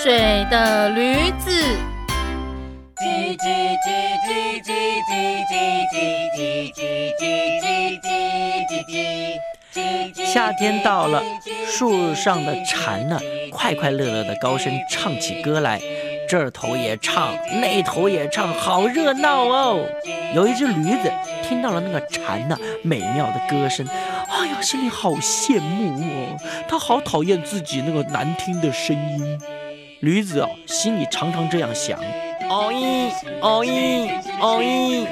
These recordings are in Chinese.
水的驴子。叽叽叽叽叽叽叽叽叽叽叽叽叽叽。夏天到了，树上的蝉呢，快快乐乐的高声唱起歌来，这头也唱，那头也唱，好热闹哦。有一只驴子听到了那个蝉呢美妙的歌声，哎呀，心里好羡慕哦。它好讨厌自己那个难听的声音。驴子哦，心里常常这样想：哦咦，哦咦，哦咦，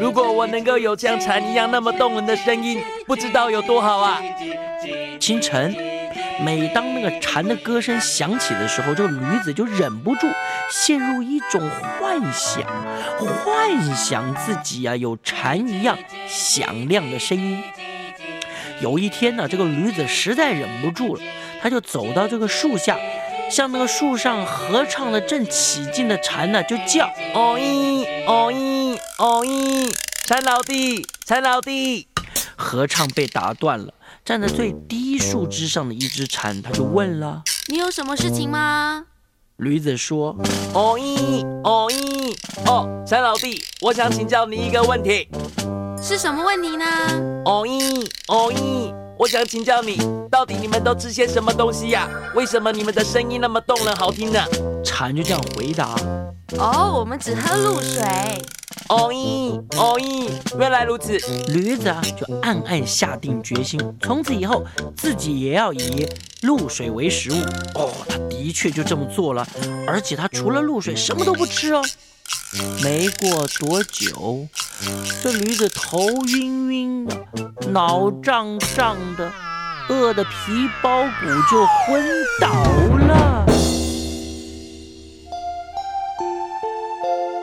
如果我能够有像蝉一样那么动人的声音，不知道有多好啊！清晨，每当那个蝉的歌声响起的时候，这个驴子就忍不住陷入一种幻想，幻想自己啊有蝉一样响亮的声音。有一天呢，这个驴子实在忍不住了，他就走到这个树下，向那个树上合唱的正起劲的蝉呢，就叫：哦咦，哦咦，哦咦，蝉老弟，蝉老弟。合唱被打断了，站在最低树枝上的一只蝉，他就问了：“你有什么事情吗？”驴子说：“哦咦，哦咦，哦，蝉老弟，我想请教你一个问题。是什么问题呢？哦咦，哦咦，我想请教你，到底你们都吃些什么东西呀？为什么你们的声音那么动人好听呢？”蝉就这样回答：“哦，我们只喝露水。”哦咦，哦咦，原来如此。驴子啊，就暗暗下定决心，从此以后自己也要以露水为食物。哦，他的确就这么做了，而且他除了露水什么都不吃哦。没过多久，这驴子头晕晕的，脑胀胀的，饿得皮包骨就昏倒了。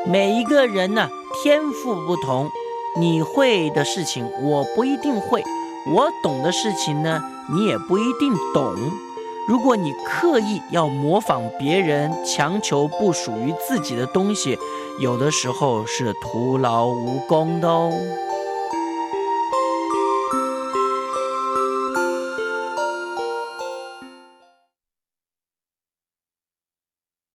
每一个人呢？天赋不同，你会的事情我不一定会，我懂的事情呢，你也不一定懂。如果你刻意要模仿别人，强求不属于自己的东西，有的时候是徒劳无功的哦。